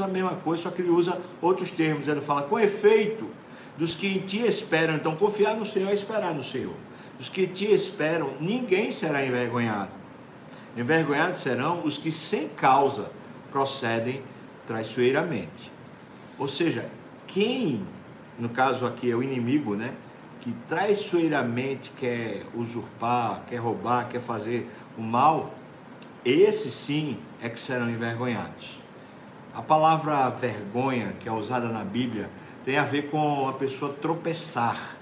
a mesma coisa, só que ele usa outros termos. Ele fala, com efeito, dos que em ti esperam. Então, confiar no Senhor é esperar no Senhor. Dos que ti esperam, ninguém será envergonhado. Envergonhados serão os que sem causa procedem traiçoeiramente. Ou seja, quem, no caso aqui é o inimigo, né? Que traiçoeiramente quer usurpar, quer roubar, quer fazer o mal, esses sim é que serão envergonhados. A palavra vergonha, que é usada na Bíblia, tem a ver com a pessoa tropeçar.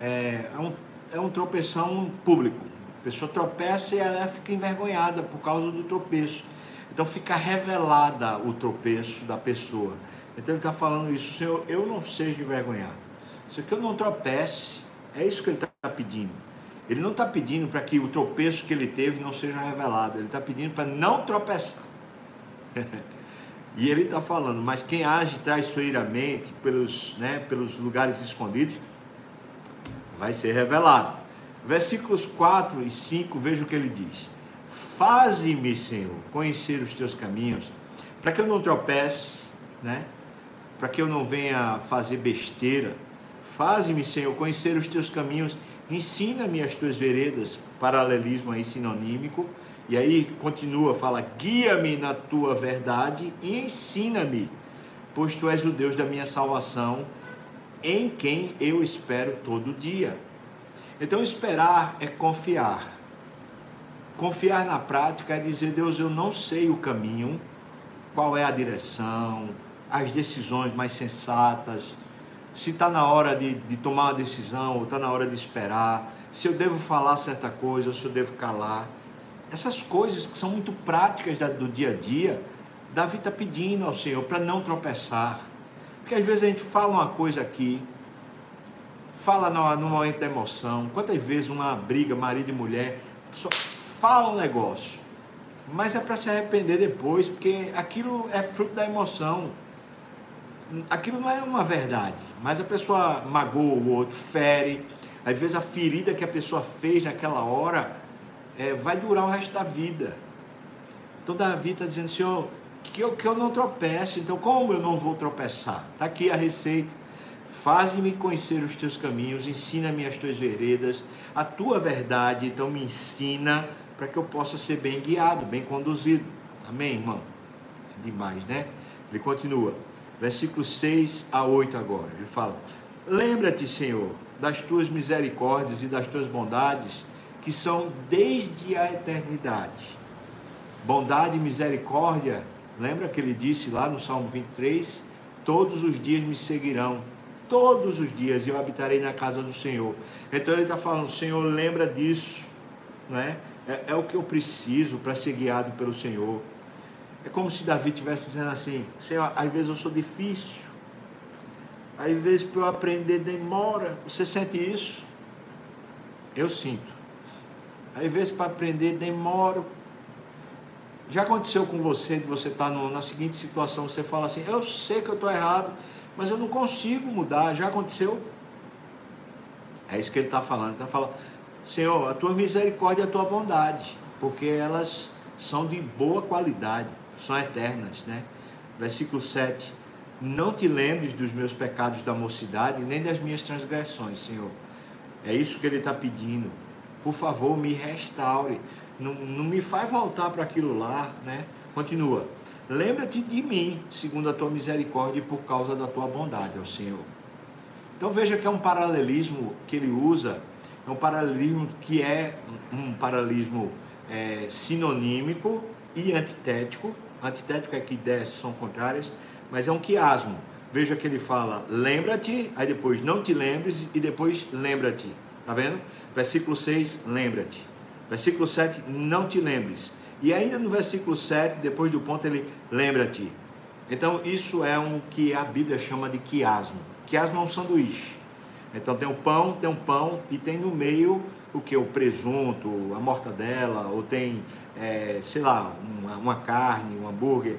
É, é, um, é um tropeção público. A pessoa tropeça e ela fica envergonhada por causa do tropeço. Então fica revelada o tropeço da pessoa. Então ele está falando isso, Senhor, eu não seja envergonhado. Se eu não tropece, é isso que ele está pedindo. Ele não está pedindo para que o tropeço que ele teve não seja revelado. Ele está pedindo para não tropeçar. e ele está falando, mas quem age traiçoeiramente pelos, né, pelos lugares escondidos, vai ser revelado. Versículos 4 e 5, veja o que ele diz. Faze-me, Senhor, conhecer os teus caminhos, para que eu não tropece, né? para que eu não venha fazer besteira. Faze-me, Senhor, conhecer os teus caminhos, ensina-me as tuas veredas, paralelismo aí sinonímico. E aí continua, fala: guia-me na tua verdade e ensina-me, pois tu és o Deus da minha salvação, em quem eu espero todo dia. Então, esperar é confiar. Confiar na prática é dizer: Deus, eu não sei o caminho, qual é a direção, as decisões mais sensatas, se está na hora de, de tomar uma decisão ou está na hora de esperar, se eu devo falar certa coisa ou se eu devo calar. Essas coisas que são muito práticas do dia a dia, Davi está pedindo ao Senhor para não tropeçar. Porque às vezes a gente fala uma coisa aqui, fala no, momento da emoção. Quantas vezes uma briga, marido e mulher, só fala um negócio, mas é para se arrepender depois, porque aquilo é fruto da emoção aquilo não é uma verdade, mas a pessoa magoa o outro, fere, às vezes a ferida que a pessoa fez naquela hora é, vai durar o resto da vida. Então Davi está dizendo, Senhor, que eu, que eu não tropece, então como eu não vou tropeçar? Está aqui a receita. Faze-me conhecer os teus caminhos, ensina-me as tuas veredas, a tua verdade, então me ensina para que eu possa ser bem guiado, bem conduzido. Amém, irmão? É demais, né? Ele continua versículos 6 a 8 agora. Ele fala: Lembra-te, Senhor, das tuas misericórdias e das tuas bondades, que são desde a eternidade. Bondade e misericórdia, lembra que ele disse lá no Salmo 23? Todos os dias me seguirão, todos os dias eu habitarei na casa do Senhor. Então ele está falando, Senhor, lembra disso, não é? É, é o que eu preciso para ser guiado pelo Senhor. É como se Davi estivesse dizendo assim: Senhor, às vezes eu sou difícil, às vezes para eu aprender demora. Você sente isso? Eu sinto. Às vezes para aprender demora. Já aconteceu com você de você estar tá na seguinte situação: você fala assim, eu sei que eu estou errado, mas eu não consigo mudar. Já aconteceu? É isso que ele está falando. Ele está falando, Senhor, a tua misericórdia e a tua bondade, porque elas são de boa qualidade são eternas, né? Versículo 7. Não te lembres dos meus pecados da mocidade, nem das minhas transgressões, Senhor. É isso que ele está pedindo. Por favor, me restaure. Não, não me faz voltar para aquilo lá, né? Continua. Lembra-te de mim, segundo a tua misericórdia e por causa da tua bondade, ó Senhor. Então veja que é um paralelismo que ele usa, é um paralelismo que é um paralelismo é, sinonímico e antitético, Antitético é que ideias são contrárias, mas é um quiasmo. Veja que ele fala, lembra-te, aí depois não te lembres e depois lembra-te. Tá vendo? Versículo 6, lembra-te. Versículo 7, não te lembres. E ainda no versículo 7, depois do ponto, ele lembra-te. Então, isso é um que a Bíblia chama de quiasmo. Quiasmo é um sanduíche. Então, tem um pão, tem um pão e tem no meio o que? O presunto, a mortadela, ou tem é, sei lá, uma, uma carne, um hambúrguer.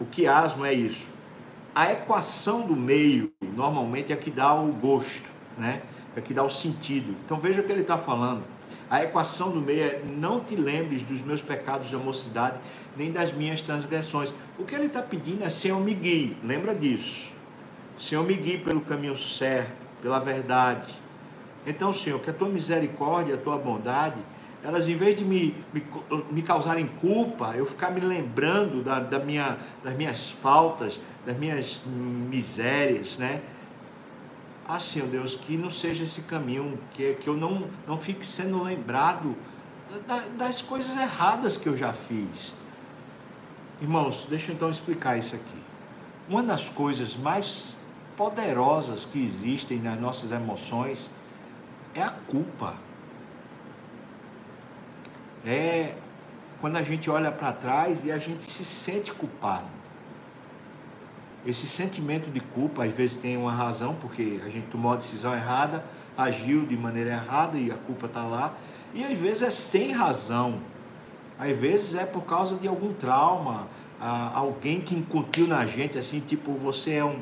O quiasmo é isso. A equação do meio, normalmente, é que dá o gosto, né? É que dá o sentido. Então veja o que ele está falando. A equação do meio é não te lembres dos meus pecados da mocidade, nem das minhas transgressões. O que ele está pedindo é Senhor me guie, lembra disso. Senhor me guie pelo caminho certo, pela verdade. Então, Senhor, que a tua misericórdia, a tua bondade, elas em vez de me, me, me causarem culpa, eu ficar me lembrando da, da minha, das minhas faltas, das minhas misérias, né? Assim, ó Deus, que não seja esse caminho, que, que eu não, não fique sendo lembrado das coisas erradas que eu já fiz. Irmãos, deixa eu então explicar isso aqui. Uma das coisas mais poderosas que existem nas nossas emoções é a culpa. É quando a gente olha para trás e a gente se sente culpado. Esse sentimento de culpa às vezes tem uma razão, porque a gente tomou a decisão errada, agiu de maneira errada e a culpa está lá. E às vezes é sem razão. Às vezes é por causa de algum trauma, alguém que incutiu na gente assim, tipo, você é um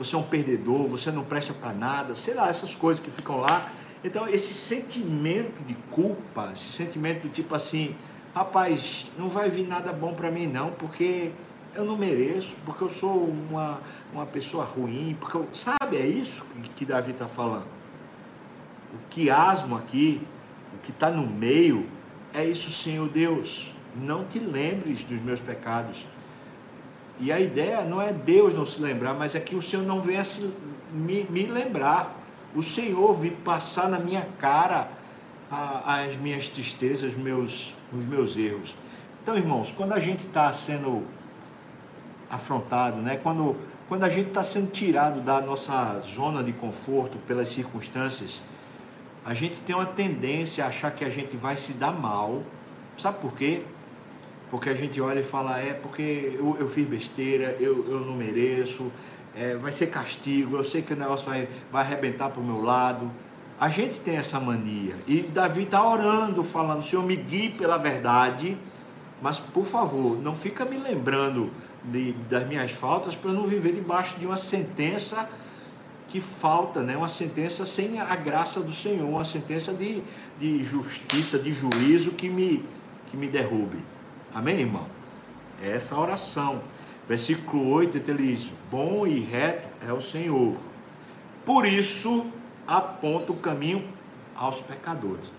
você é um perdedor, você não presta para nada, sei lá, essas coisas que ficam lá. Então, esse sentimento de culpa, esse sentimento do tipo assim, rapaz, não vai vir nada bom para mim não, porque eu não mereço, porque eu sou uma, uma pessoa ruim, porque eu, sabe, é isso que Davi está falando. O quiasmo aqui, o que está no meio, é isso, Senhor Deus. Não te lembres dos meus pecados. E a ideia não é Deus não se lembrar, mas é que o Senhor não venha se, me, me lembrar. O Senhor vir passar na minha cara a, as minhas tristezas, meus, os meus erros. Então, irmãos, quando a gente está sendo afrontado, né? Quando, quando a gente está sendo tirado da nossa zona de conforto pelas circunstâncias, a gente tem uma tendência a achar que a gente vai se dar mal. Sabe por quê? Porque a gente olha e fala, é porque eu, eu fiz besteira, eu, eu não mereço, é, vai ser castigo, eu sei que o negócio vai, vai arrebentar para o meu lado. A gente tem essa mania. E Davi está orando, falando, Senhor, me guie pela verdade, mas por favor, não fica me lembrando de, das minhas faltas para não viver debaixo de uma sentença que falta, né? uma sentença sem a graça do Senhor, uma sentença de, de justiça, de juízo que me, que me derrube. Amém, irmão? É essa oração. Versículo 8 ele diz: Bom e reto é o Senhor. Por isso aponta o caminho aos pecadores.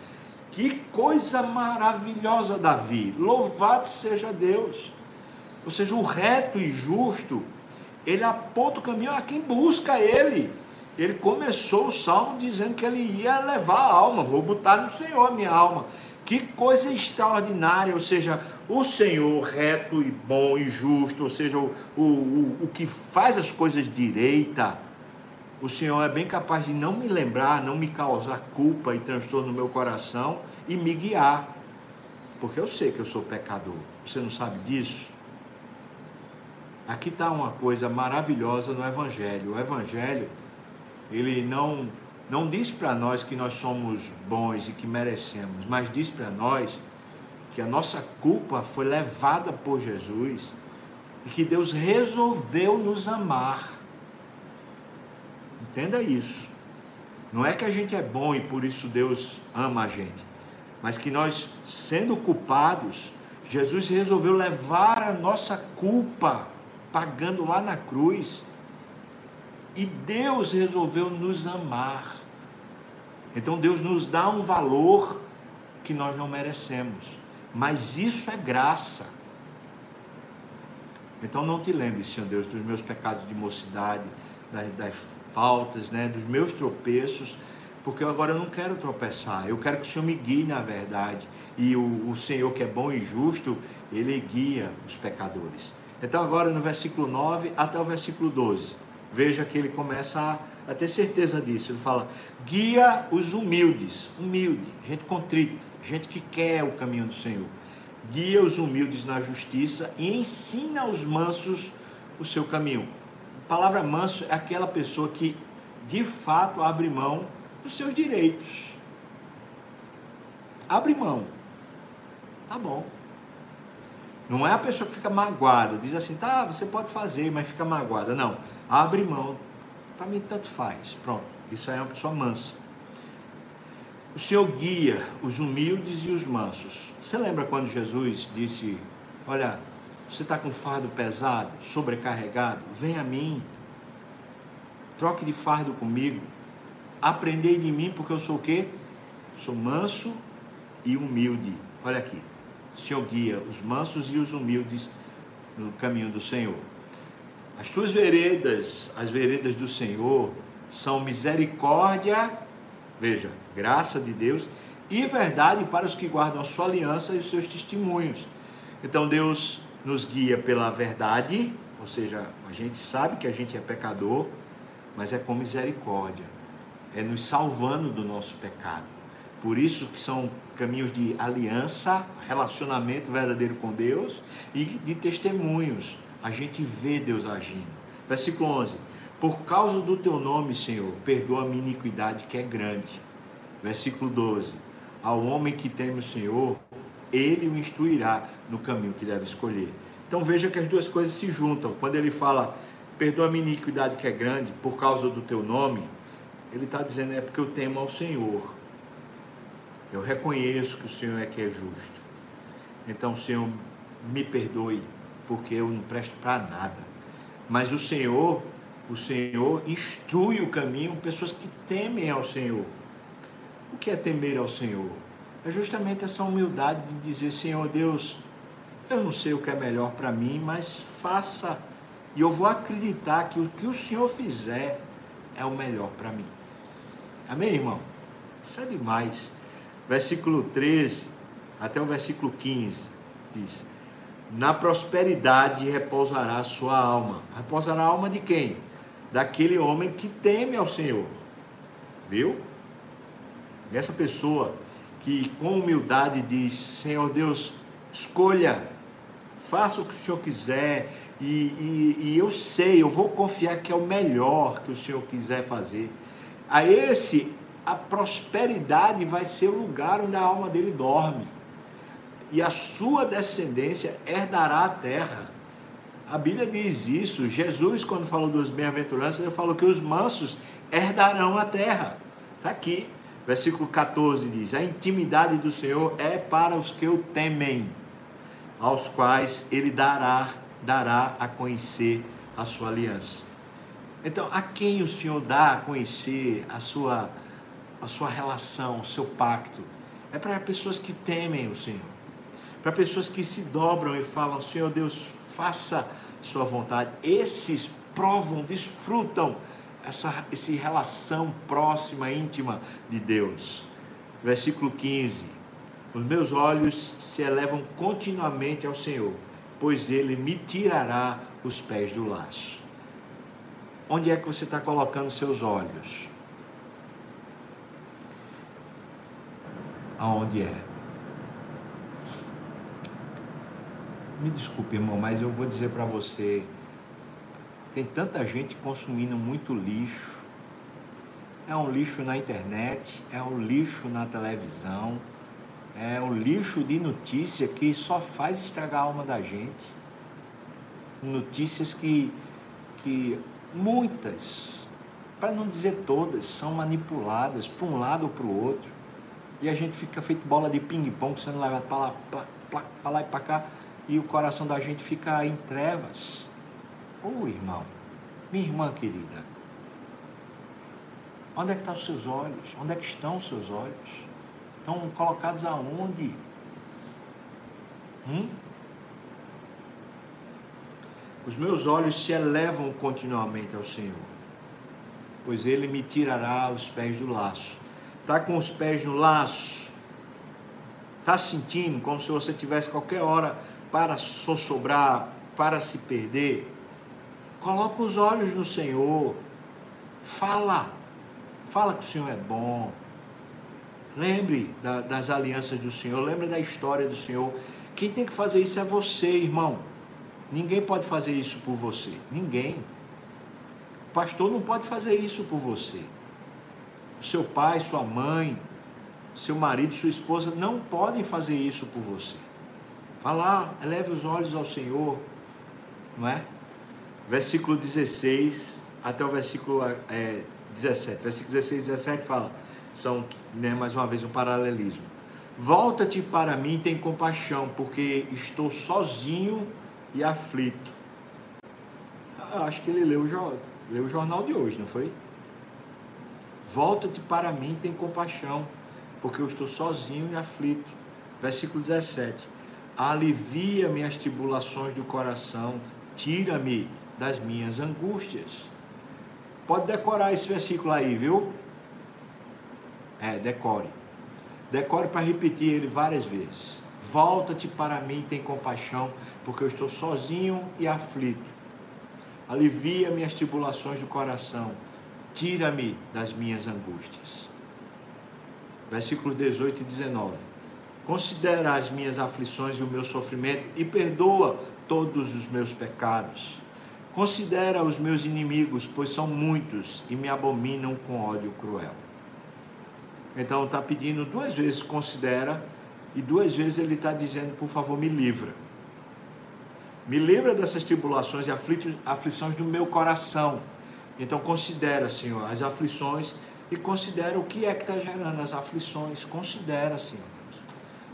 Que coisa maravilhosa, Davi! Louvado seja Deus! Ou seja, o reto e justo, ele aponta o caminho a quem busca ele. Ele começou o salmo dizendo que ele ia levar a alma, vou botar no Senhor a minha alma. Que coisa extraordinária, ou seja, o Senhor reto e bom e justo, ou seja, o, o, o, o que faz as coisas direita, o Senhor é bem capaz de não me lembrar, não me causar culpa e transtorno no meu coração e me guiar, porque eu sei que eu sou pecador. Você não sabe disso? Aqui está uma coisa maravilhosa no Evangelho. O Evangelho, ele não, não diz para nós que nós somos bons e que merecemos, mas diz para nós que a nossa culpa foi levada por Jesus e que Deus resolveu nos amar. Entenda isso. Não é que a gente é bom e por isso Deus ama a gente, mas que nós, sendo culpados, Jesus resolveu levar a nossa culpa pagando lá na cruz. E Deus resolveu nos amar. Então Deus nos dá um valor que nós não merecemos. Mas isso é graça. Então não te lembre, Senhor Deus, dos meus pecados de mocidade, das, das faltas, né, dos meus tropeços, porque agora eu não quero tropeçar. Eu quero que o Senhor me guie na verdade. E o, o Senhor que é bom e justo, ele guia os pecadores. Então, agora no versículo 9 até o versículo 12, veja que ele começa a, a ter certeza disso. Ele fala: guia os humildes, humilde, gente contrita, gente que quer o caminho do Senhor. Guia os humildes na justiça e ensina aos mansos o seu caminho. Palavra manso é aquela pessoa que de fato abre mão dos seus direitos. Abre mão. Tá bom. Não é a pessoa que fica magoada, diz assim, tá, você pode fazer, mas fica magoada. Não, abre mão. Para mim, tanto faz. Pronto, isso aí é uma pessoa mansa. O Senhor guia os humildes e os mansos. Você lembra quando Jesus disse: Olha, você está com fardo pesado, sobrecarregado? Vem a mim. Troque de fardo comigo. Aprendei de mim, porque eu sou o quê? Sou manso e humilde. Olha aqui. O Senhor guia os mansos e os humildes no caminho do Senhor. As tuas veredas, as veredas do Senhor, são misericórdia, veja, graça de Deus e verdade para os que guardam a sua aliança e os seus testemunhos. Então Deus nos guia pela verdade, ou seja, a gente sabe que a gente é pecador, mas é com misericórdia, é nos salvando do nosso pecado. Por isso que são caminhos de aliança, relacionamento verdadeiro com Deus e de testemunhos. A gente vê Deus agindo. Versículo 11. Por causa do teu nome, Senhor, perdoa a minha iniquidade que é grande. Versículo 12. Ao homem que teme o Senhor, ele o instruirá no caminho que deve escolher. Então veja que as duas coisas se juntam. Quando ele fala, perdoa a minha iniquidade que é grande, por causa do teu nome, ele está dizendo, é porque eu temo ao Senhor. Eu reconheço que o Senhor é que é justo. Então, Senhor, me perdoe, porque eu não presto para nada. Mas o Senhor, o Senhor instrui o caminho pessoas que temem ao Senhor. O que é temer ao Senhor? É justamente essa humildade de dizer, Senhor Deus, eu não sei o que é melhor para mim, mas faça. E eu vou acreditar que o que o Senhor fizer é o melhor para mim. Amém, irmão? Isso é demais versículo 13 até o versículo 15, diz: Na prosperidade repousará a sua alma. Repousará a alma de quem? Daquele homem que teme ao Senhor. Viu? Essa pessoa que com humildade diz: Senhor Deus, escolha, faça o que o Senhor quiser, e, e, e, eu sei, eu vou confiar que é o melhor que o Senhor quiser fazer. A esse a prosperidade vai ser o lugar onde a alma dele dorme. E a sua descendência herdará a terra. A Bíblia diz isso. Jesus, quando falou dos bem-aventuranças, ele falou que os mansos herdarão a terra. Está aqui. Versículo 14 diz: A intimidade do Senhor é para os que o temem, aos quais ele dará, dará a conhecer a sua aliança. Então, a quem o Senhor dá a conhecer a sua a sua relação, o seu pacto. É para pessoas que temem o Senhor. Para pessoas que se dobram e falam: Senhor Deus, faça sua vontade. Esses provam, desfrutam essa, essa relação próxima, íntima de Deus. Versículo 15: Os meus olhos se elevam continuamente ao Senhor, pois Ele me tirará os pés do laço. Onde é que você está colocando seus olhos? aonde é. Me desculpe, irmão, mas eu vou dizer para você, tem tanta gente consumindo muito lixo. É um lixo na internet, é um lixo na televisão, é um lixo de notícia que só faz estragar a alma da gente. Notícias que, que muitas, para não dizer todas, são manipuladas para um lado ou para o outro e a gente fica feito bola de ping-pong, sendo levado para lá, lá e para cá, e o coração da gente fica em trevas. Ô oh, irmão, minha irmã querida, onde é que estão os seus olhos? Onde é que estão os seus olhos? Estão colocados aonde? Hum? Os meus olhos se elevam continuamente ao Senhor, pois Ele me tirará os pés do laço está com os pés no laço, está sentindo como se você tivesse qualquer hora para sossobrar, para se perder, coloca os olhos no Senhor, fala, fala que o Senhor é bom, lembre da, das alianças do Senhor, lembre da história do Senhor. Quem tem que fazer isso é você, irmão. Ninguém pode fazer isso por você. Ninguém. O pastor não pode fazer isso por você seu pai, sua mãe, seu marido, sua esposa não podem fazer isso por você. Vá lá, eleve os olhos ao Senhor, não é? Versículo 16 até o versículo é, 17. Versículo 16 e 17 fala: são, né, mais uma vez, um paralelismo. Volta-te para mim, tem compaixão, porque estou sozinho e aflito. Ah, acho que ele leu, leu o jornal de hoje, não foi? Volta-te para mim, tem compaixão, porque eu estou sozinho e aflito. Versículo 17. Alivia minhas tribulações do coração, tira-me das minhas angústias. Pode decorar esse versículo aí, viu? É, decore. Decore para repetir ele várias vezes. Volta-te para mim, tem compaixão, porque eu estou sozinho e aflito. Alivia minhas tribulações do coração, tira-me das minhas angústias. Versículos 18 e 19. Considera as minhas aflições e o meu sofrimento e perdoa todos os meus pecados. Considera os meus inimigos, pois são muitos e me abominam com ódio cruel. Então está pedindo duas vezes considera e duas vezes ele está dizendo, por favor, me livra. Me livra dessas tribulações e aflições do meu coração. Então considera, Senhor, as aflições e considera o que é que está gerando as aflições. Considera, Senhor.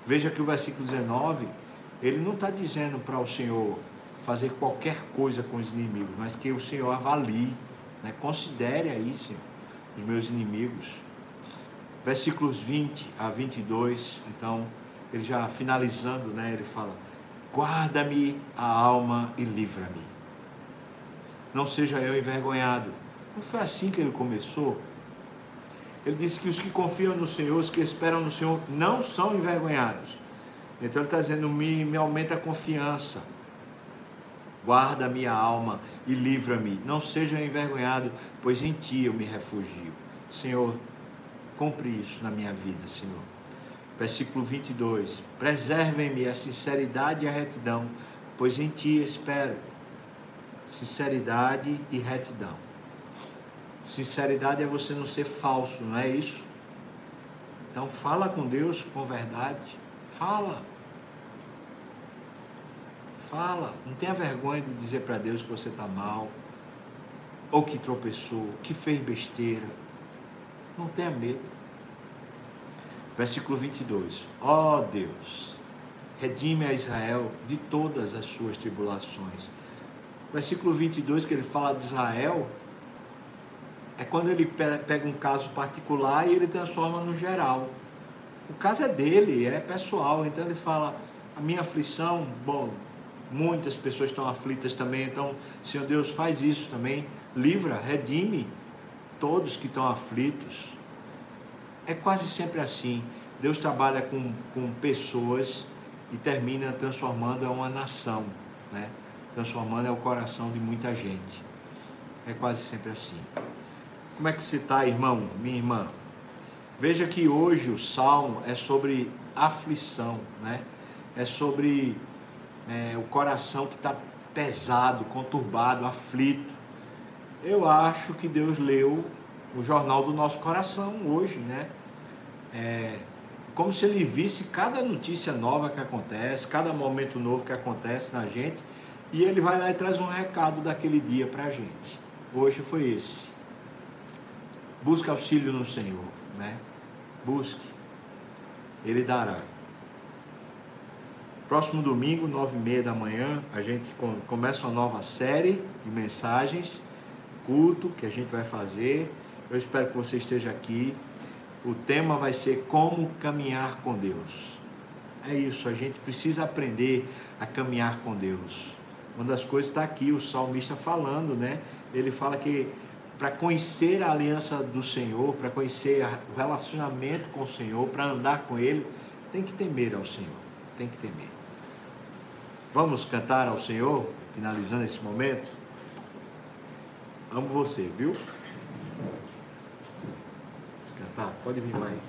Veja que o versículo 19, ele não está dizendo para o Senhor fazer qualquer coisa com os inimigos, mas que o Senhor avalie, né? considere aí, Senhor, os meus inimigos versículos 20 a 22, então, ele já finalizando, né, ele fala: Guarda-me a alma e livra-me. Não seja eu envergonhado. Não foi assim que ele começou? Ele disse que os que confiam no Senhor, os que esperam no Senhor, não são envergonhados. Então ele está dizendo: me, me aumenta a confiança. Guarda a minha alma e livra-me. Não seja envergonhado, pois em ti eu me refugio. Senhor, Cumpre isso na minha vida, Senhor. Versículo 22. Preservem-me a sinceridade e a retidão, pois em Ti espero. Sinceridade e retidão. Sinceridade é você não ser falso, não é isso? Então fala com Deus com verdade. Fala. Fala. Não tenha vergonha de dizer para Deus que você está mal, ou que tropeçou, que fez besteira não tenha medo. Versículo 22. Ó oh Deus, redime a Israel de todas as suas tribulações. Versículo 22, que ele fala de Israel, é quando ele pega um caso particular e ele transforma no geral. O caso é dele, é pessoal, então ele fala: a minha aflição, bom, muitas pessoas estão aflitas também, então, Senhor Deus, faz isso também, livra, redime todos que estão aflitos. É quase sempre assim. Deus trabalha com, com pessoas e termina transformando uma nação, né? transformando o coração de muita gente. É quase sempre assim. Como é que você está, irmão, minha irmã? Veja que hoje o salmo é sobre aflição, né? É sobre é, o coração que está pesado, conturbado, aflito. Eu acho que Deus leu o jornal do nosso coração hoje, né? É, como se ele visse cada notícia nova que acontece, cada momento novo que acontece na gente, e ele vai lá e traz um recado daquele dia para a gente. Hoje foi esse. Busque auxílio no Senhor, né? Busque, Ele dará. Próximo domingo, nove e meia da manhã, a gente começa uma nova série de mensagens culto que a gente vai fazer. Eu espero que você esteja aqui. O tema vai ser como caminhar com Deus. É isso, a gente precisa aprender a caminhar com Deus. Uma das coisas está aqui, o salmista falando, né? Ele fala que para conhecer a aliança do Senhor, para conhecer o relacionamento com o Senhor, para andar com Ele, tem que temer ao Senhor. Tem que temer. Vamos cantar ao Senhor, finalizando esse momento. Amo você, viu? Vamos cantar, pode vir mais.